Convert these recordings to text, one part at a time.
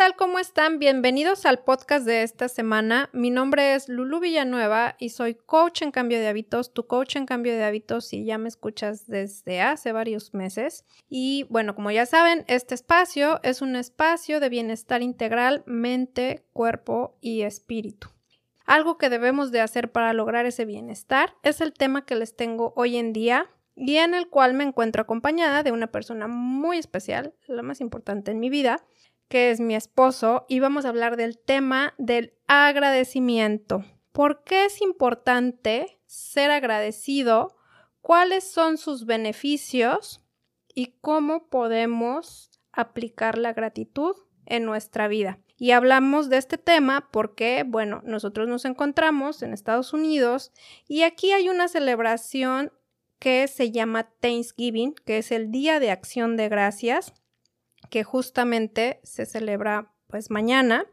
tal? ¿Cómo están? Bienvenidos al podcast de esta semana. Mi nombre es Lulu Villanueva y soy coach en cambio de hábitos, tu coach en cambio de hábitos si ya me escuchas desde hace varios meses. Y bueno, como ya saben, este espacio es un espacio de bienestar integral, mente, cuerpo y espíritu. Algo que debemos de hacer para lograr ese bienestar es el tema que les tengo hoy en día y en el cual me encuentro acompañada de una persona muy especial, la más importante en mi vida, que es mi esposo, y vamos a hablar del tema del agradecimiento. ¿Por qué es importante ser agradecido? ¿Cuáles son sus beneficios? ¿Y cómo podemos aplicar la gratitud en nuestra vida? Y hablamos de este tema porque, bueno, nosotros nos encontramos en Estados Unidos y aquí hay una celebración que se llama Thanksgiving, que es el Día de Acción de Gracias que justamente se celebra pues mañana.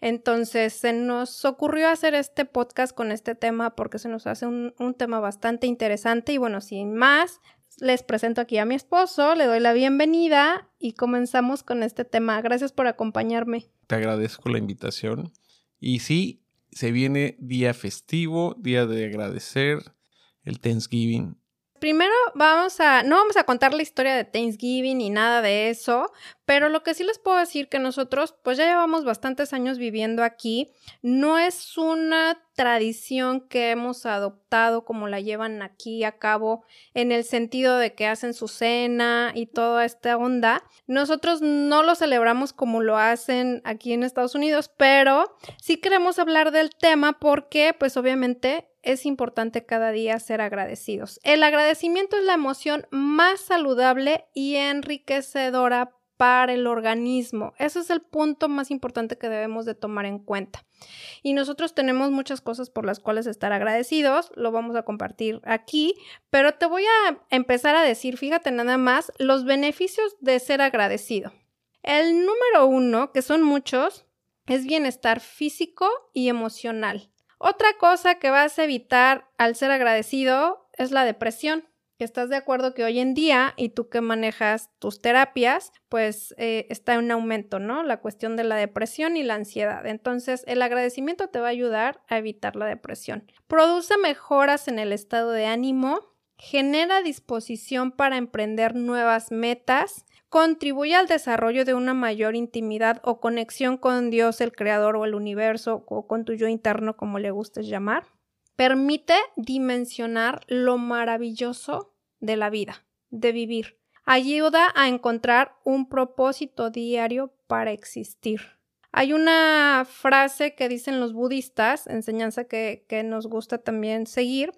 Entonces se nos ocurrió hacer este podcast con este tema porque se nos hace un, un, tema bastante interesante y bueno, sin más, les presento aquí a mi esposo, le doy la bienvenida y comenzamos con este tema. Gracias por acompañarme. Te agradezco la invitación y sí, se viene día festivo, día de agradecer, el Thanksgiving primero vamos a, no vamos a contar la historia de Thanksgiving ni nada de eso, pero lo que sí les puedo decir que nosotros pues ya llevamos bastantes años viviendo aquí, no es una tradición que hemos adoptado como la llevan aquí a cabo en el sentido de que hacen su cena y toda esta onda. Nosotros no lo celebramos como lo hacen aquí en Estados Unidos, pero sí queremos hablar del tema porque pues obviamente es importante cada día ser agradecidos. El agradecimiento es la emoción más saludable y enriquecedora para el organismo. Ese es el punto más importante que debemos de tomar en cuenta. Y nosotros tenemos muchas cosas por las cuales estar agradecidos, lo vamos a compartir aquí, pero te voy a empezar a decir, fíjate nada más, los beneficios de ser agradecido. El número uno, que son muchos, es bienestar físico y emocional. Otra cosa que vas a evitar al ser agradecido es la depresión. estás de acuerdo que hoy en día, y tú que manejas tus terapias, pues eh, está en aumento, ¿no? La cuestión de la depresión y la ansiedad. Entonces, el agradecimiento te va a ayudar a evitar la depresión. Produce mejoras en el estado de ánimo, genera disposición para emprender nuevas metas, contribuye al desarrollo de una mayor intimidad o conexión con Dios, el Creador o el universo, o con tu yo interno, como le gustes llamar. Permite dimensionar lo maravilloso de la vida, de vivir. Ayuda a encontrar un propósito diario para existir. Hay una frase que dicen los budistas, enseñanza que, que nos gusta también seguir.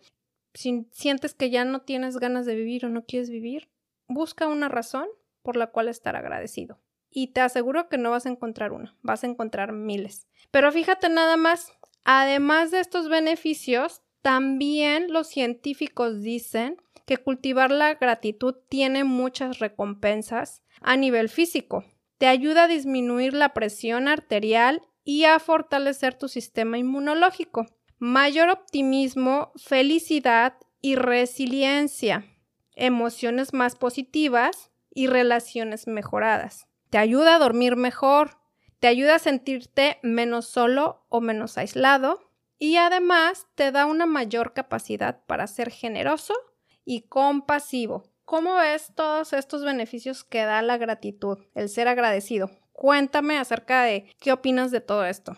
Si sientes que ya no tienes ganas de vivir o no quieres vivir, busca una razón por la cual estar agradecido. Y te aseguro que no vas a encontrar una, vas a encontrar miles. Pero fíjate nada más, además de estos beneficios, también los científicos dicen que cultivar la gratitud tiene muchas recompensas a nivel físico. Te ayuda a disminuir la presión arterial y a fortalecer tu sistema inmunológico. Mayor optimismo, felicidad y resiliencia. Emociones más positivas y relaciones mejoradas. Te ayuda a dormir mejor, te ayuda a sentirte menos solo o menos aislado y además te da una mayor capacidad para ser generoso y compasivo. ¿Cómo ves todos estos beneficios que da la gratitud, el ser agradecido? Cuéntame acerca de qué opinas de todo esto.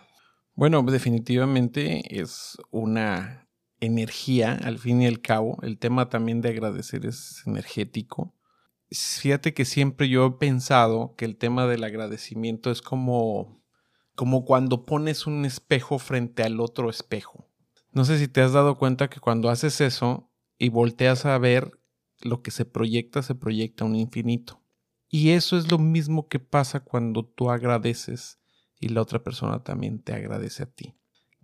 Bueno, definitivamente es una energía, al fin y al cabo. El tema también de agradecer es energético fíjate que siempre yo he pensado que el tema del agradecimiento es como, como cuando pones un espejo frente al otro espejo. No sé si te has dado cuenta que cuando haces eso y volteas a ver lo que se proyecta, se proyecta un infinito. Y eso es lo mismo que pasa cuando tú agradeces y la otra persona también te agradece a ti.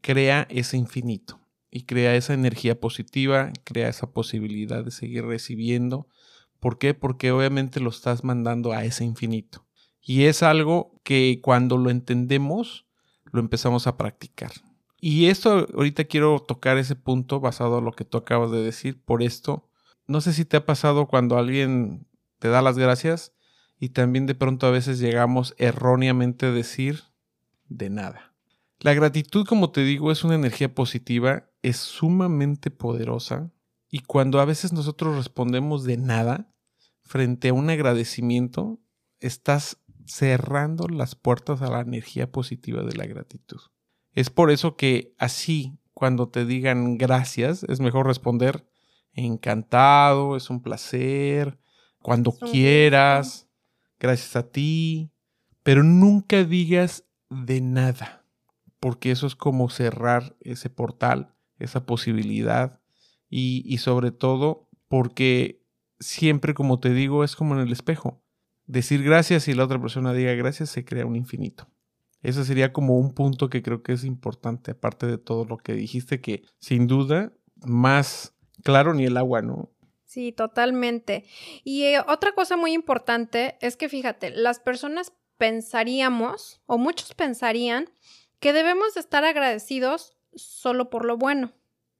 Crea ese infinito y crea esa energía positiva, crea esa posibilidad de seguir recibiendo ¿Por qué? Porque obviamente lo estás mandando a ese infinito. Y es algo que cuando lo entendemos, lo empezamos a practicar. Y esto, ahorita quiero tocar ese punto basado en lo que tú acabas de decir. Por esto, no sé si te ha pasado cuando alguien te da las gracias y también de pronto a veces llegamos erróneamente a decir de nada. La gratitud, como te digo, es una energía positiva, es sumamente poderosa y cuando a veces nosotros respondemos de nada frente a un agradecimiento, estás cerrando las puertas a la energía positiva de la gratitud. Es por eso que así, cuando te digan gracias, es mejor responder encantado, es un placer, cuando quieras, gracias a ti, pero nunca digas de nada, porque eso es como cerrar ese portal, esa posibilidad, y, y sobre todo porque siempre, como te digo, es como en el espejo decir gracias y la otra persona diga gracias, se crea un infinito. Ese sería como un punto que creo que es importante, aparte de todo lo que dijiste, que sin duda, más claro ni el agua, ¿no? Sí, totalmente. Y eh, otra cosa muy importante es que fíjate, las personas pensaríamos, o muchos pensarían, que debemos de estar agradecidos solo por lo bueno,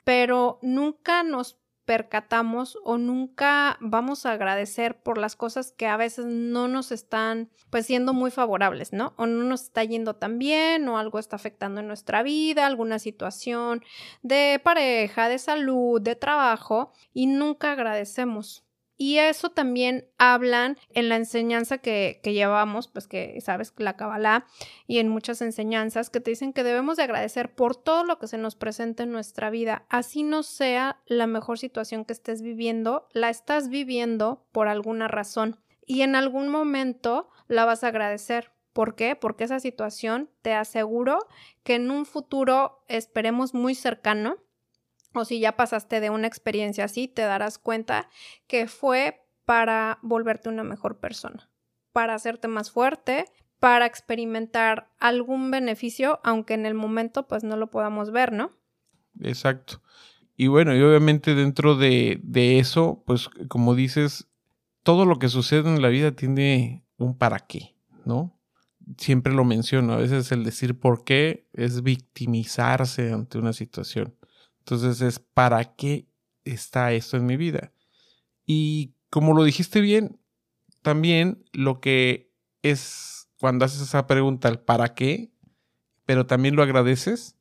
pero nunca nos percatamos o nunca vamos a agradecer por las cosas que a veces no nos están pues siendo muy favorables, ¿no? O no nos está yendo tan bien o algo está afectando en nuestra vida, alguna situación de pareja, de salud, de trabajo y nunca agradecemos. Y eso también hablan en la enseñanza que, llevamos, pues que sabes, la Kabbalah y en muchas enseñanzas que te dicen que debemos de agradecer por todo lo que se nos presenta en nuestra vida. Así no sea la mejor situación que estés viviendo, la estás viviendo por alguna razón. Y en algún momento la vas a agradecer. ¿Por qué? Porque esa situación te aseguro que en un futuro, esperemos muy cercano, o si ya pasaste de una experiencia así, te darás cuenta que fue para volverte una mejor persona, para hacerte más fuerte, para experimentar algún beneficio, aunque en el momento pues no lo podamos ver, ¿no? Exacto. Y bueno, y obviamente dentro de, de eso, pues como dices, todo lo que sucede en la vida tiene un para qué, ¿no? Siempre lo menciono, a veces el decir por qué es victimizarse ante una situación. Entonces es, ¿para qué está esto en mi vida? Y como lo dijiste bien, también lo que es cuando haces esa pregunta, el para qué, pero también lo agradeces,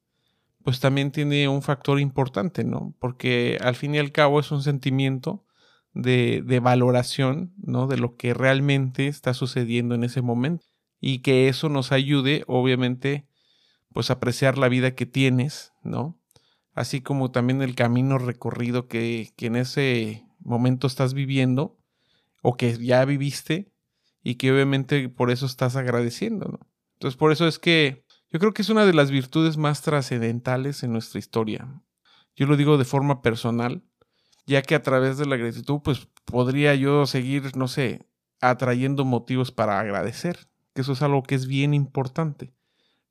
pues también tiene un factor importante, ¿no? Porque al fin y al cabo es un sentimiento de, de valoración, ¿no? De lo que realmente está sucediendo en ese momento. Y que eso nos ayude, obviamente, pues apreciar la vida que tienes, ¿no? Así como también el camino recorrido que, en ese momento estás viviendo o que ya viviste y que obviamente por eso estás agradeciendo, ¿no? Entonces por eso es que yo creo que es una de las virtudes más trascendentales en nuestra historia. Yo lo digo de forma personal, ya que a través de la gratitud pues podría yo seguir, no sé, atrayendo motivos para agradecer, que eso es algo que es bien importante.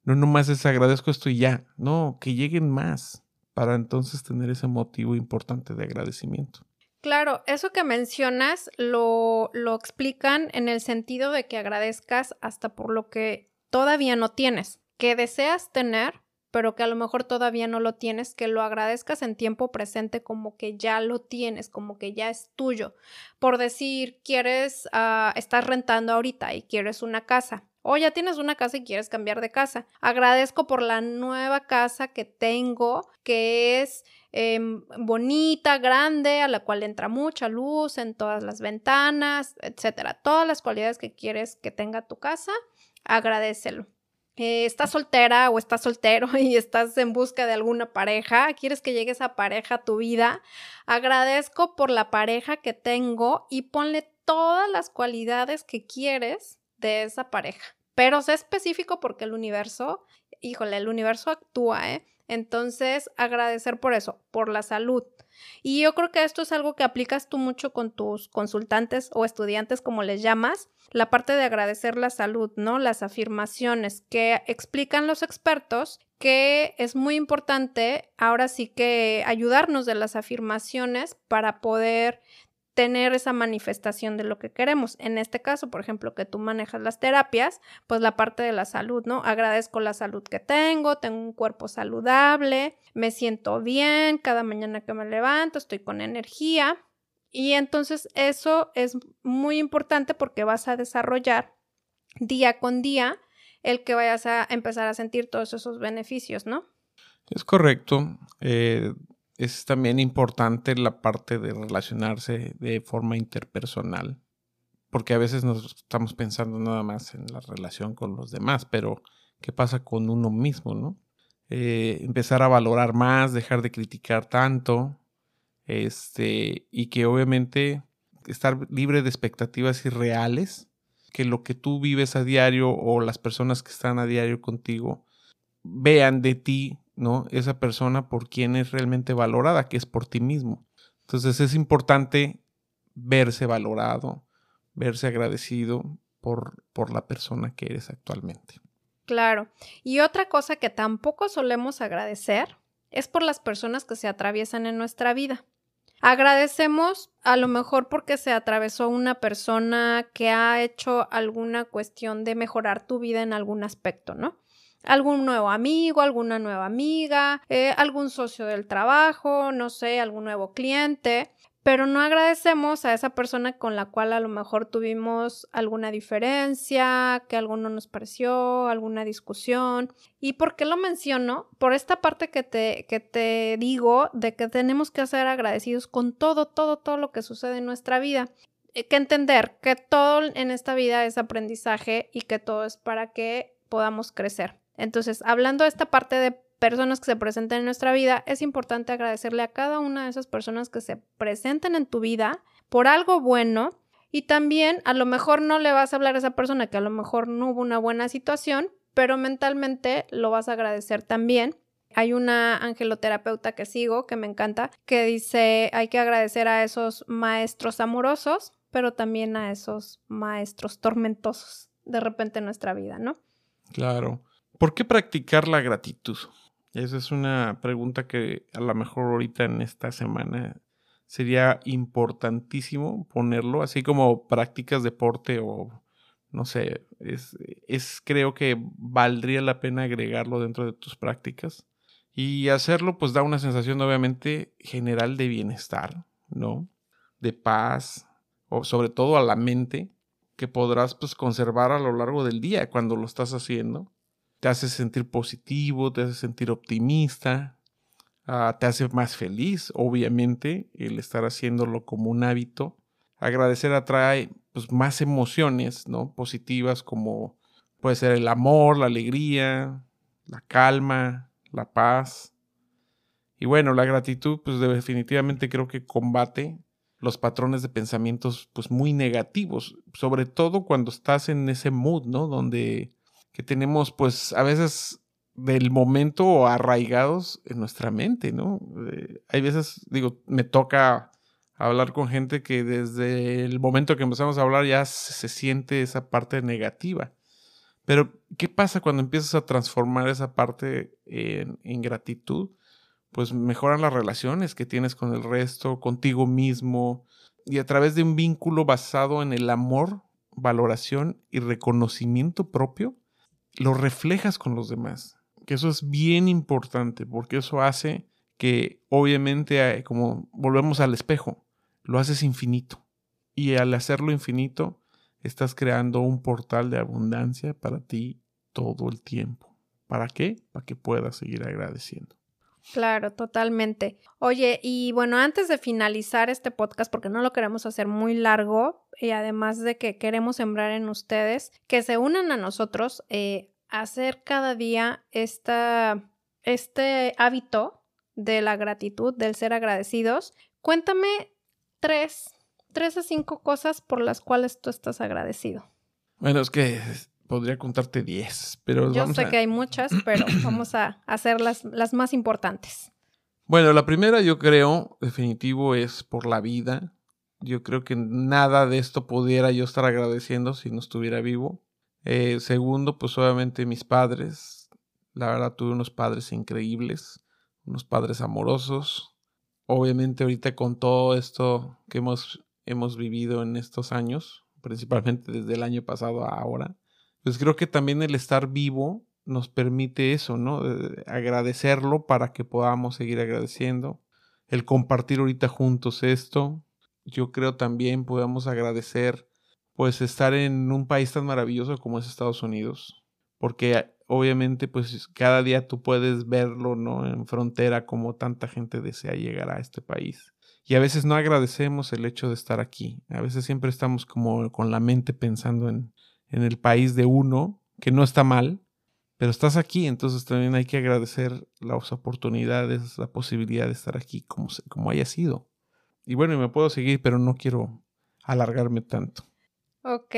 No nomás es esto y ya, no, que lleguen más para entonces tener ese motivo importante de agradecimiento. Claro, eso que mencionas lo, lo explican en el sentido de que agradezcas hasta por lo que todavía no tienes, que deseas tener, pero que a lo mejor todavía no lo tienes, que lo agradezcas en tiempo presente como que ya lo tienes, como que ya es tuyo. Por decir, quieres, uh, estás rentando ahorita y quieres una casa o ya tienes una casa y quieres cambiar de casa. Agradezco por la nueva casa que tengo, que es em, bonita, grande, a la cual entra mucha luz en todas las ventanas, etcétera. Todas las cualidades que quieres que tenga tu casa, agradecelo. Eh, estás soltera o estás soltero y estás en busca de alguna pareja, quieres que llegue esa pareja a tu vida, agradezco por la pareja que tengo y ponle todas las cualidades que quieres de esa pareja. Pero sé específico porque el universo, híjole, el universo actúa, ¿eh? Entonces, agradecer por eso, por la salud. Y yo creo que esto es algo que aplicas tú mucho con tus consultantes o estudiantes, como les llamas, la parte de agradecer la salud, ¿no? Las afirmaciones que explican los expertos que es muy importante ahora sí que ayudarnos de las afirmaciones para poder tener esa manifestación de lo que queremos. En este caso, por ejemplo, que tú manejas las terapias, pues la parte de la salud, ¿no? Agradezco la salud que tengo, tengo un cuerpo saludable, me siento bien, cada mañana que me levanto estoy con energía Y entonces eso es muy importante porque vas a desarrollar día con día el que vayas a empezar a sentir todos esos beneficios, ¿no? Es correcto. Eh, es también importante la parte de relacionarse de forma interpersonal, porque a veces nos estamos pensando nada más en la relación con los demás, pero ¿qué pasa con uno mismo, no? Eh, empezar a valorar más, dejar de criticar tanto, este, y que obviamente estar libre de expectativas irreales, que lo que tú vives a diario o las personas que están a diario contigo vean de ti, ¿no? Esa persona por quien es realmente valorada, que es por ti mismo. Entonces es importante verse valorado, verse agradecido por, por la persona que eres actualmente. Claro. Y otra cosa que tampoco solemos agradecer es por las personas que se atraviesan en nuestra vida. Agradecemos a lo mejor porque se atravesó una persona que ha hecho alguna cuestión de mejorar tu vida en algún aspecto, ¿no? Algún nuevo amigo, alguna nueva amiga, eh, algún socio del trabajo, no sé, algún nuevo cliente pero no agradecemos a esa persona con la cual a lo mejor tuvimos alguna diferencia, que algo no nos pareció, alguna discusión. ¿Y por qué lo menciono? Por esta parte que te, que te digo de que tenemos que ser agradecidos con todo, todo, todo lo que sucede en nuestra vida. Hay que entender que todo en esta vida es aprendizaje y que todo es para que podamos crecer. Entonces, hablando de esta parte de personas que se presenten en nuestra vida, es importante agradecerle a cada una de esas personas que se presenten en tu vida por algo bueno y también a lo mejor no le vas a hablar a esa persona que a lo mejor no hubo una buena situación, pero mentalmente lo vas a agradecer también. Hay una angeloterapeuta que sigo, que me encanta, que dice hay que agradecer a esos maestros amorosos, pero también a esos maestros tormentosos de repente en nuestra vida, ¿no? Claro. ¿Por qué practicar la gratitud? Esa es una pregunta que a lo mejor ahorita en esta semana sería importantísimo ponerlo, así como prácticas deporte o no sé, es, es creo que valdría la pena agregarlo dentro de tus prácticas. Y hacerlo pues da una sensación obviamente general de bienestar, ¿no? De paz, o sobre todo a la mente, que podrás pues conservar a lo largo del día cuando lo estás haciendo te hace sentir positivo, te hace sentir optimista, ah, te hace más feliz, obviamente, el estar haciéndolo como un hábito. Agradecer atrae pues, más emociones, ¿no? Positivas como puede ser el amor, la alegría, la calma, la paz. Y bueno, la gratitud, pues definitivamente creo que combate los patrones de pensamientos pues muy negativos, sobre todo cuando estás en ese mood, ¿no? Donde que tenemos pues a veces del momento arraigados en nuestra mente, ¿no? Hay veces, digo, me toca hablar con gente que desde el momento que empezamos a hablar ya se, siente esa parte negativa. Pero, ¿qué pasa cuando empiezas a transformar esa parte en, en gratitud? Pues mejoran las relaciones que tienes con el resto, contigo mismo, y a través de un vínculo basado en el amor, valoración y reconocimiento propio, lo reflejas con los demás. Que eso es bien importante porque eso hace que obviamente, eh, como volvemos al espejo, lo haces infinito. Y al hacerlo infinito, estás creando un portal de abundancia para ti todo el tiempo. ¿Para qué? Para que puedas seguir agradeciendo. Claro, totalmente. Oye, y bueno, antes de finalizar este podcast, porque no lo queremos hacer muy largo, y además de que queremos sembrar en ustedes, que se unan a nosotros, eh, hacer cada día esta, este hábito de la gratitud, del ser agradecidos. Cuéntame tres, tres a cinco cosas por las cuales tú estás agradecido. Bueno, es que podría contarte diez, pero... Yo sé que hay muchas, pero vamos a hacer las, las más importantes. Bueno, la primera yo creo, definitivo, es por la vida. Yo creo que nada de esto pudiera yo estar agradeciendo si no estuviera vivo. Eh, segundo, pues obviamente mis padres. La verdad tuve unos padres increíbles, unos padres amorosos. Obviamente ahorita con todo esto que hemos, hemos vivido en estos años, principalmente desde el año pasado a ahora, pues creo que también el estar vivo nos permite eso, ¿no? agradecerlo para que podamos seguir agradeciendo. El compartir ahorita juntos esto. Yo creo también podemos agradecer pues estar en un país tan maravilloso como es Estados Unidos, porque obviamente pues cada día tú puedes verlo, ¿no? En frontera como tanta gente desea llegar a este país. Y a veces no agradecemos el hecho de estar aquí. A veces siempre estamos como con la mente pensando en, en el país de uno, que no está mal, pero estás aquí, entonces también hay que agradecer las oportunidades, la posibilidad de estar aquí como, como haya sido. Y bueno, me puedo seguir, pero no quiero alargarme tanto. Ok,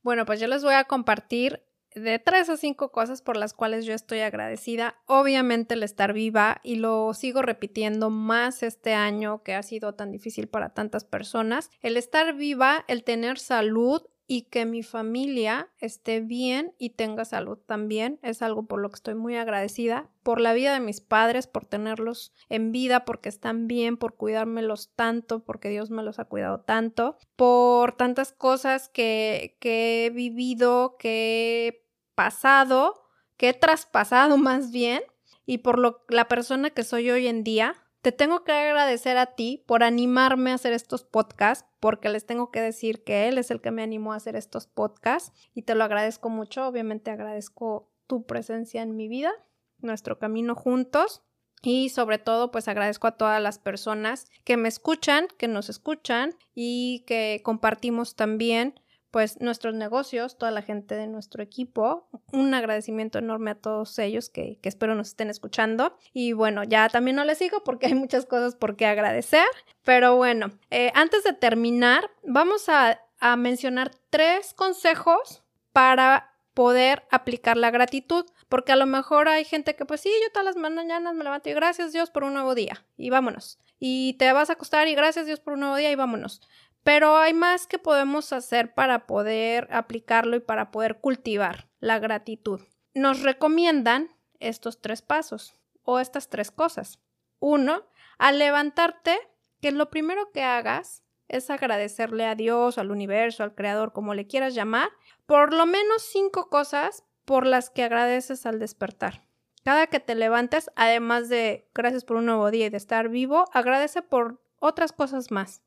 bueno, pues yo les voy a compartir de tres a cinco cosas por las cuales yo estoy agradecida. Obviamente el estar viva y lo sigo repitiendo más este año que ha sido tan difícil para tantas personas. El estar viva, el tener salud y que mi familia esté bien y tenga salud también. Es algo por lo que estoy muy agradecida. Por la vida de mis padres, por tenerlos en vida, porque están bien, por cuidármelos tanto, porque Dios me los ha cuidado tanto, por tantas cosas que, que he vivido, que he pasado, que he traspasado más bien, y por lo, la persona que soy hoy en día, te tengo que agradecer a ti por animarme a hacer estos podcasts, porque les tengo que decir que él es el que me animó a hacer estos podcasts y te lo agradezco mucho. Obviamente agradezco tu presencia en mi vida, nuestro camino juntos. Y sobre todo, pues agradezco a todas las personas que me escuchan, que nos escuchan y que compartimos también pues nuestros negocios, toda la gente de nuestro equipo. Un agradecimiento enorme a todos ellos que, espero nos estén escuchando. Y bueno, ya también no les sigo porque hay muchas cosas por qué agradecer. Pero bueno, eh, antes de terminar, vamos a, a mencionar tres consejos para poder aplicar la gratitud, porque a lo mejor hay gente que pues sí, yo todas las mañanas me levanto y gracias Dios por un nuevo día y vámonos. Y te vas a acostar y gracias Dios por un nuevo día y vámonos. Pero hay más que podemos hacer para poder aplicarlo y para poder cultivar la gratitud. Nos recomiendan estos tres pasos o estas tres cosas. Uno, al levantarte, que lo primero que hagas es agradecerle a Dios, al universo, al creador, como le quieras llamar, por lo menos cinco cosas por las que agradeces al despertar. Cada que te levantes, además de gracias por un nuevo día y de estar vivo, agradece por otras cosas más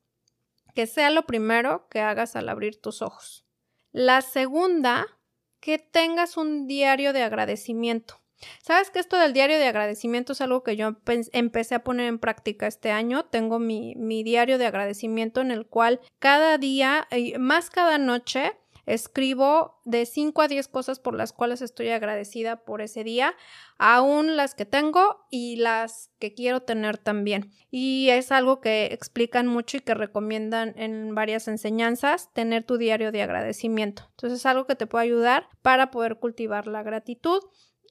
que sea lo primero que hagas al abrir tus ojos. La segunda, que tengas un diario de agradecimiento. Sabes que esto del diario de agradecimiento es algo que yo empecé a poner en práctica este año. Tengo mi, mi diario de agradecimiento en el cual cada día, más cada noche, Escribo de 5 a 10 cosas por las cuales estoy agradecida por ese día, aún las que tengo y las que quiero tener también. Y es algo que explican mucho y que recomiendan en varias enseñanzas, tener tu diario de agradecimiento. Entonces es algo que te puede ayudar para poder cultivar la gratitud.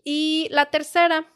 Y la tercera,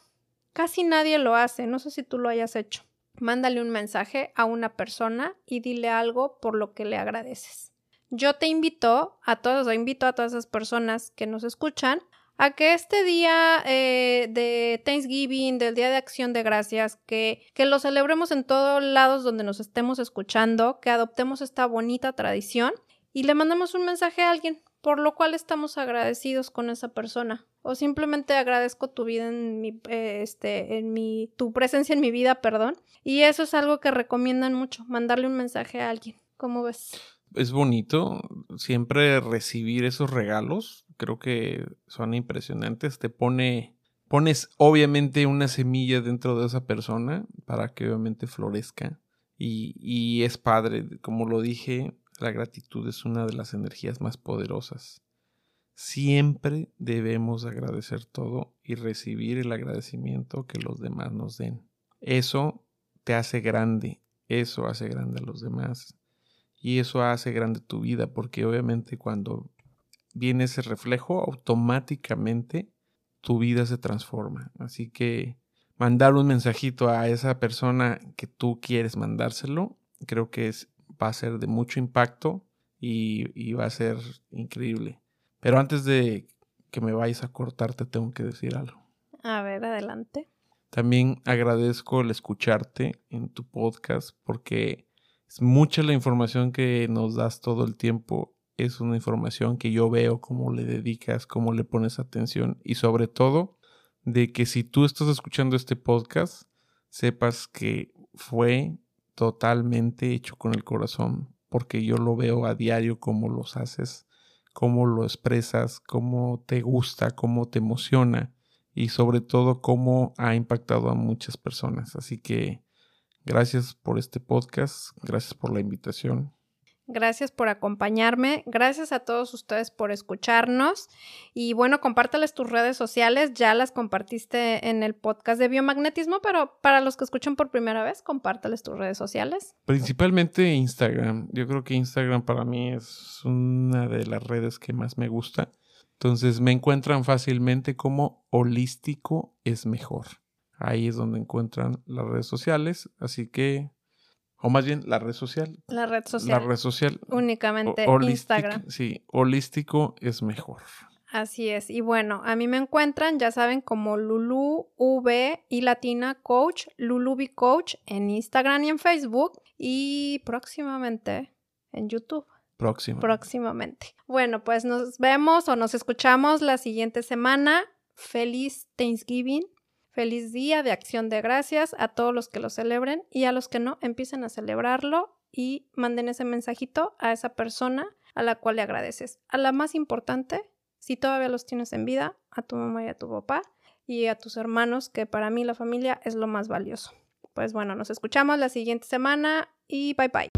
casi nadie lo hace, no sé si tú lo hayas hecho. Mándale un mensaje a una persona y dile algo por lo que le agradeces yo te invito a todos, o invito a todas esas personas que nos escuchan a que este día eh, de Thanksgiving, del Día de Acción de Gracias, que, que lo celebremos en todos lados donde nos estemos escuchando, que adoptemos esta bonita tradición y le mandamos un mensaje a alguien, por lo cual estamos agradecidos con esa persona. O simplemente agradezco tu vida en mi, eh, este, en mi, tu presencia en mi vida, perdón. Y eso es algo que recomiendan mucho, mandarle un mensaje a alguien. ¿Cómo ves? Es bonito siempre recibir esos regalos. Creo que son impresionantes. Te pone, pones obviamente una semilla dentro de esa persona para que obviamente florezca. Y, y es padre, como lo dije, la gratitud es una de las energías más poderosas. Siempre debemos agradecer todo y recibir el agradecimiento que los demás nos den. Eso te hace grande, eso hace grande a los demás y eso hace grande tu vida porque obviamente cuando viene ese reflejo automáticamente tu vida se transforma. Así que mandar un mensajito a esa persona que tú quieres mandárselo, creo que es, va a ser de mucho impacto y, y va a ser increíble. Pero antes de que me vayas a cortar, te tengo que decir algo. A ver, adelante. También agradezco el escucharte en tu podcast porque mucha la información que nos das todo el tiempo. Es una información que yo veo cómo le dedicas, cómo le pones atención y sobre todo de que si tú estás escuchando este podcast, sepas que fue totalmente hecho con el corazón porque yo lo veo a diario cómo los haces, cómo lo expresas, cómo te gusta, cómo te emociona y sobre todo cómo ha impactado a muchas personas. Así que gracias por este podcast, gracias por la invitación. Gracias por acompañarme. Gracias a todos ustedes por escucharnos. Y bueno, compárteles tus redes sociales. Ya las compartiste en el podcast de biomagnetismo, pero para los que escuchan por primera vez, compárteles tus redes sociales. Principalmente Instagram. Yo creo que Instagram para mí es una de las redes que más me gusta. Entonces me encuentran fácilmente como holístico es mejor. Ahí es donde encuentran las redes sociales. Así que o más bien la red social. La red social. La red social. Únicamente Instagram. Sí, holístico es mejor. Así es. Y bueno, a mí me encuentran, ya saben, como Lulu V y Latina Coach, Lulu V Coach en Instagram y en Facebook. Y próximamente en YouTube. Próximo. Próximamente. Bueno, pues nos vemos o nos escuchamos la siguiente semana. Feliz Thanksgiving. Feliz día de acción de gracias a todos los que lo celebren y a los que no, empiecen a celebrarlo y manden ese mensajito a esa persona a la cual le agradeces. A la más importante, si todavía los tienes en vida, a tu mamá y a tu papá y a tus hermanos, que para mí la familia es lo más valioso. Pues bueno, nos escuchamos la siguiente semana y bye bye.